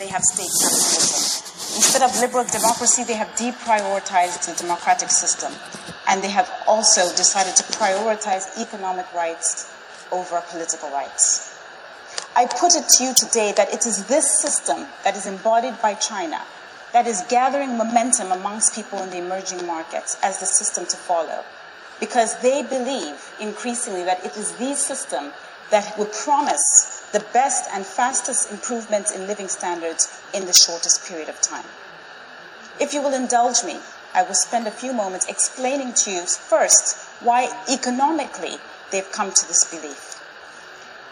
they have state capitalism. Instead of liberal democracy, they have deprioritized the democratic system. And they have also decided to prioritize economic rights over political rights. I put it to you today that it is this system that is embodied by China that is gathering momentum amongst people in the emerging markets as the system to follow. Because they believe increasingly that it is the system that will promise the best and fastest improvements in living standards in the shortest period of time. If you will indulge me, I will spend a few moments explaining to you first why economically they've come to this belief.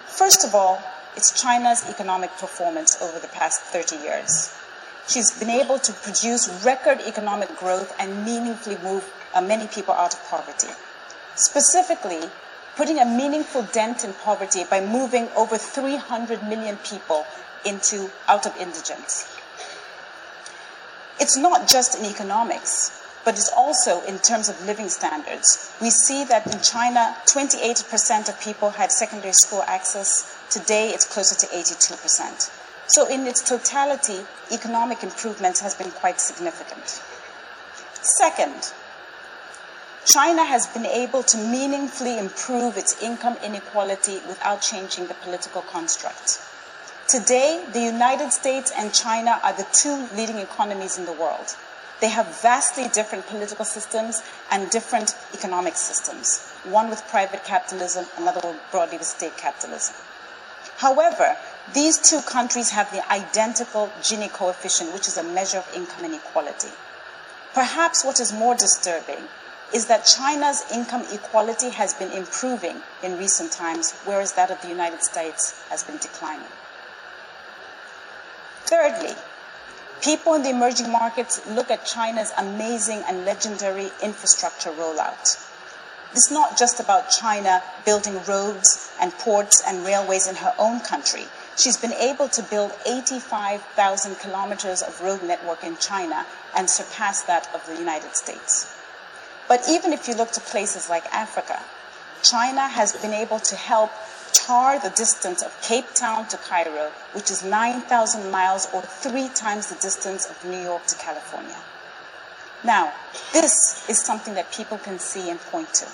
First of all, it's China's economic performance over the past 30 years. She's been able to produce record economic growth and meaningfully move uh, many people out of poverty. Specifically, putting a meaningful dent in poverty by moving over 300 million people into out of indigence. It's not just in economics, but it's also in terms of living standards. We see that in China, 28% of people had secondary school access. Today, it's closer to 82%. So, in its totality, economic improvement has been quite significant. Second, China has been able to meaningfully improve its income inequality without changing the political construct. Today, the United States and China are the two leading economies in the world. They have vastly different political systems and different economic systems, one with private capitalism, another with broadly with state capitalism. However, these two countries have the identical Gini coefficient, which is a measure of income inequality. Perhaps what is more disturbing is that China's income equality has been improving in recent times, whereas that of the United States has been declining. Thirdly, people in the emerging markets look at China's amazing and legendary infrastructure rollout. It's not just about China building roads and ports and railways in her own country. She's been able to build 85,000 kilometers of road network in China and surpass that of the United States. But even if you look to places like Africa, China has been able to help tar the distance of Cape Town to Cairo, which is 9,000 miles or three times the distance of New York to California. Now, this is something that people can see and point to.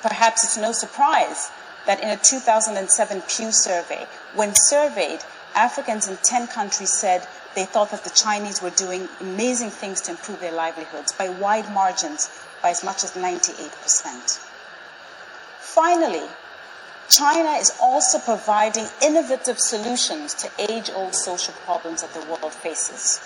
Perhaps it's no surprise that in a 2007 Pew survey, when surveyed, Africans in 10 countries said they thought that the Chinese were doing amazing things to improve their livelihoods by wide margins, by as much as 98%. Finally, China is also providing innovative solutions to age old social problems that the world faces.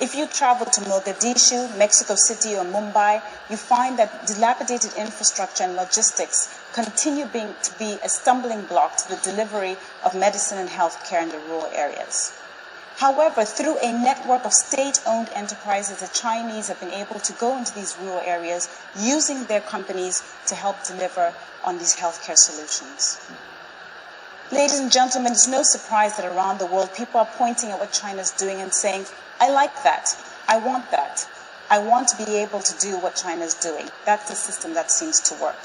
If you travel to Mogadishu, Mexico City, or Mumbai, you find that dilapidated infrastructure and logistics continue being, to be a stumbling block to the delivery of medicine and healthcare in the rural areas. However, through a network of state owned enterprises, the Chinese have been able to go into these rural areas using their companies to help deliver on these healthcare solutions. Ladies and gentlemen, it's no surprise that around the world people are pointing at what China is doing and saying, I like that. I want that. I want to be able to do what China is doing. That's the system that seems to work.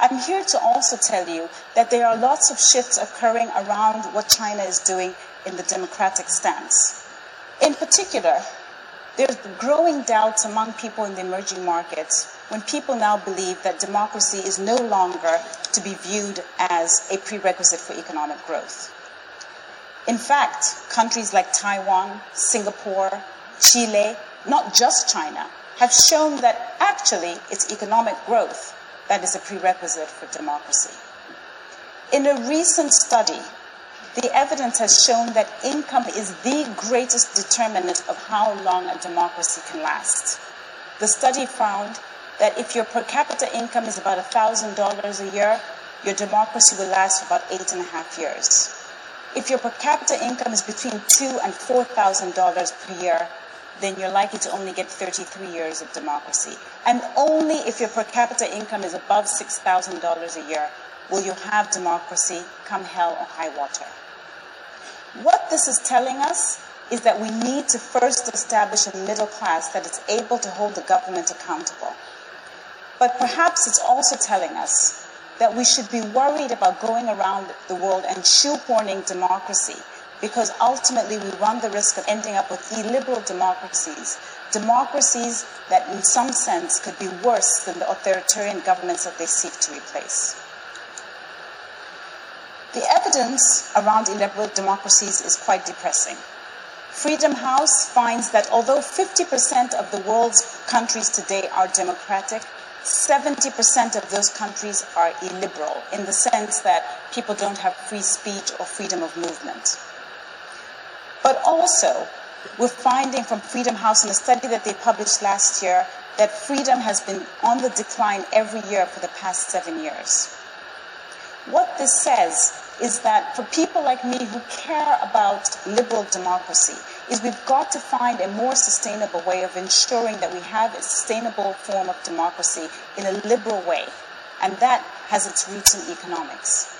I'm here to also tell you that there are lots of shifts occurring around what China is doing in the democratic stance. In particular, there's growing doubts among people in the emerging markets when people now believe that democracy is no longer to be viewed as a prerequisite for economic growth. In fact, countries like Taiwan, Singapore, Chile, not just China, have shown that actually it's economic growth that is a prerequisite for democracy. In a recent study, the evidence has shown that income is the greatest determinant of how long a democracy can last. The study found that if your per capita income is about $1,000 a year, your democracy will last for about eight and a half years. If your per capita income is between two and four thousand dollars per year, then you're likely to only get 33 years of democracy. And only if your per capita income is above $6,000 a year will you have democracy come hell or high water. What this is telling us is that we need to first establish a middle class that is able to hold the government accountable. But perhaps it's also telling us that we should be worried about going around the world and shoehorning democracy because ultimately we run the risk of ending up with illiberal democracies, democracies that in some sense could be worse than the authoritarian governments that they seek to replace. The evidence around illiberal democracies is quite depressing. Freedom House finds that although 50% of the world's countries today are democratic, 70% of those countries are illiberal in the sense that people don't have free speech or freedom of movement. But also, we're finding from Freedom House in a study that they published last year that freedom has been on the decline every year for the past seven years. What this says is that for people like me who care about liberal democracy, is we've got to find a more sustainable way of ensuring that we have a sustainable form of democracy in a liberal way. And that has its roots in economics.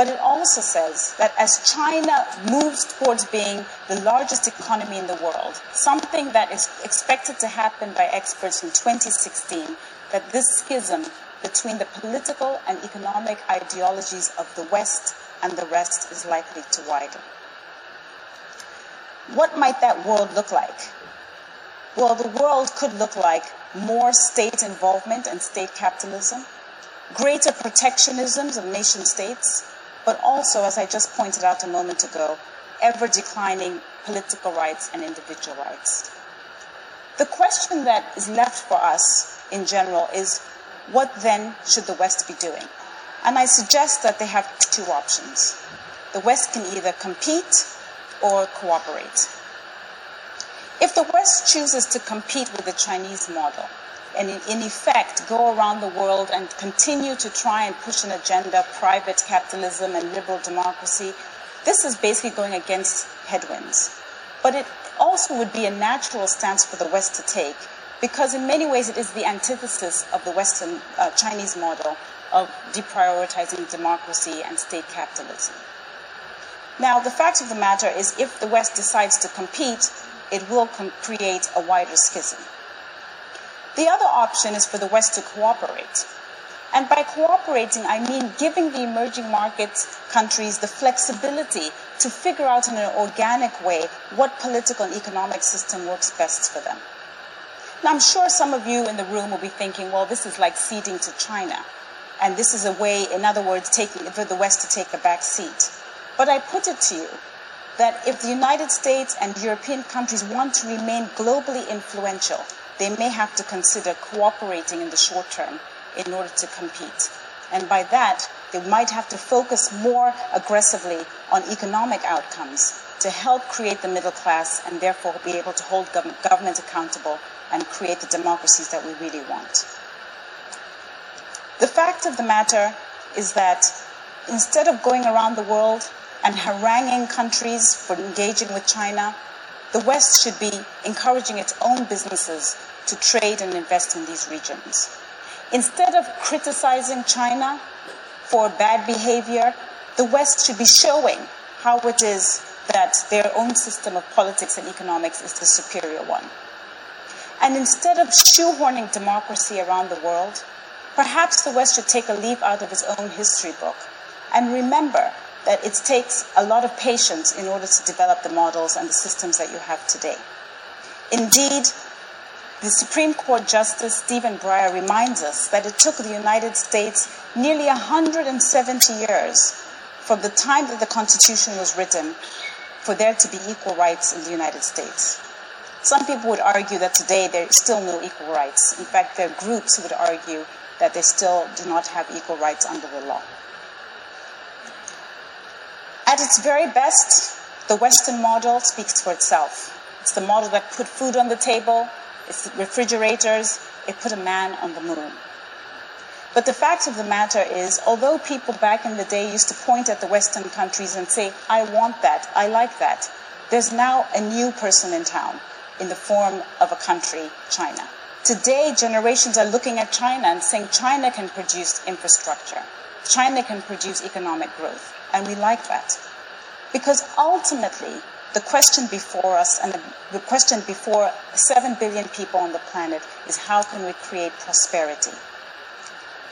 But it also says that as China moves towards being the largest economy in the world, something that is expected to happen by experts in 2016, that this schism between the political and economic ideologies of the West and the rest is likely to widen. What might that world look like? Well, the world could look like more state involvement and state capitalism, greater protectionisms of nation states, but also, as I just pointed out a moment ago, ever declining political rights and individual rights. The question that is left for us in general is what then should the West be doing? And I suggest that they have two options. The West can either compete or cooperate. If the West chooses to compete with the Chinese model, and in effect go around the world and continue to try and push an agenda private capitalism and liberal democracy, this is basically going against headwinds. But it also would be a natural stance for the West to take because in many ways it is the antithesis of the Western uh, Chinese model of deprioritizing democracy and state capitalism. Now, the fact of the matter is, if the West decides to compete, it will create a wider schism. The other option is for the West to cooperate. And by cooperating, I mean giving the emerging market countries the flexibility to figure out in an organic way what political and economic system works best for them. Now, I'm sure some of you in the room will be thinking, well, this is like ceding to China. And this is a way, in other words, taking, for the West to take a back seat. But I put it to you that if the United States and European countries want to remain globally influential, they may have to consider cooperating in the short term in order to compete. And by that, they might have to focus more aggressively on economic outcomes to help create the middle class and therefore be able to hold gov- government accountable and create the democracies that we really want. The fact of the matter is that instead of going around the world and haranguing countries for engaging with China, the West should be encouraging its own businesses to trade and invest in these regions. Instead of criticizing China for bad behavior, the West should be showing how it is that their own system of politics and economics is the superior one. And instead of shoehorning democracy around the world, perhaps the West should take a leaf out of its own history book and remember that it takes a lot of patience in order to develop the models and the systems that you have today. Indeed, the Supreme Court Justice Stephen Breyer reminds us that it took the United States nearly 170 years from the time that the Constitution was written for there to be equal rights in the United States. Some people would argue that today there is still no equal rights. In fact, there are groups who would argue that they still do not have equal rights under the law. At its very best, the Western model speaks for itself. It's the model that put food on the table, it's refrigerators, it put a man on the moon. But the fact of the matter is, although people back in the day used to point at the Western countries and say, I want that, I like that, there's now a new person in town in the form of a country, China. Today, generations are looking at China and saying China can produce infrastructure. China can produce economic growth. And we like that. Because ultimately, the question before us and the, question before 7 billion people on the planet is how can we create prosperity?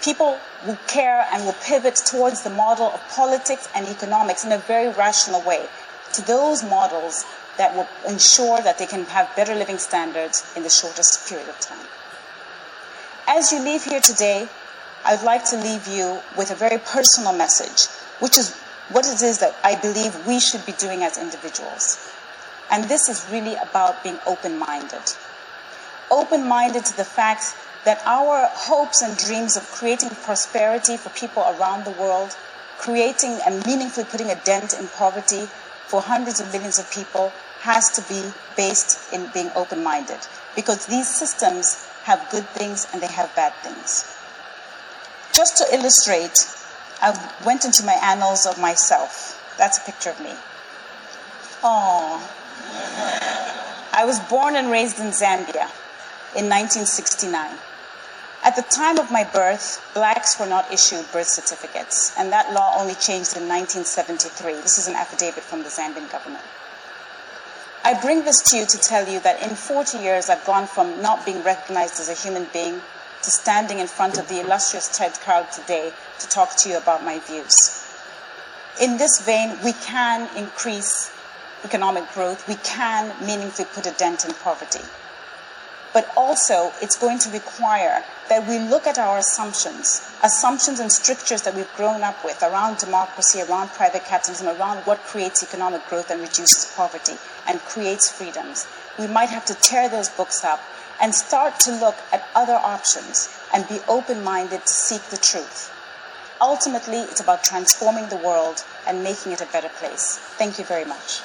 People will care and will pivot towards the model of politics and economics in a very rational way. to those models that will ensure that they can have better living standards in the shortest period of time. As you leave here today, I would like to leave you with a very personal message, which is what it is that I believe we should be doing as individuals. And this is really about being open minded. Open minded to the fact that our hopes and dreams of creating prosperity for people around the world, creating and meaningfully putting a dent in poverty for hundreds of millions of people, has to be based in being open minded. Because these systems have good things and they have bad things. Just to illustrate, I went into my annals of myself. That's a picture of me. Oh. I was born and raised in Zambia in 1969. At the time of my birth, blacks were not issued birth certificates, and that law only changed in 1973. This is an affidavit from the Zambian government. I bring this to you to tell you that in 40 years, I've gone from not being recognized as a human being to standing in front of the illustrious TED crowd today to talk to you about my views. In this vein, we can increase economic growth, we can meaningfully put a dent in poverty but also it's going to require that we look at our assumptions, assumptions and strictures that we've grown up with around democracy, around private capitalism, around what creates economic growth and reduces poverty and creates freedoms. We might have to tear those books up and start to look at other options and be open minded to seek the truth. Ultimately, it's about transforming the world and making it a better place. Thank you very much.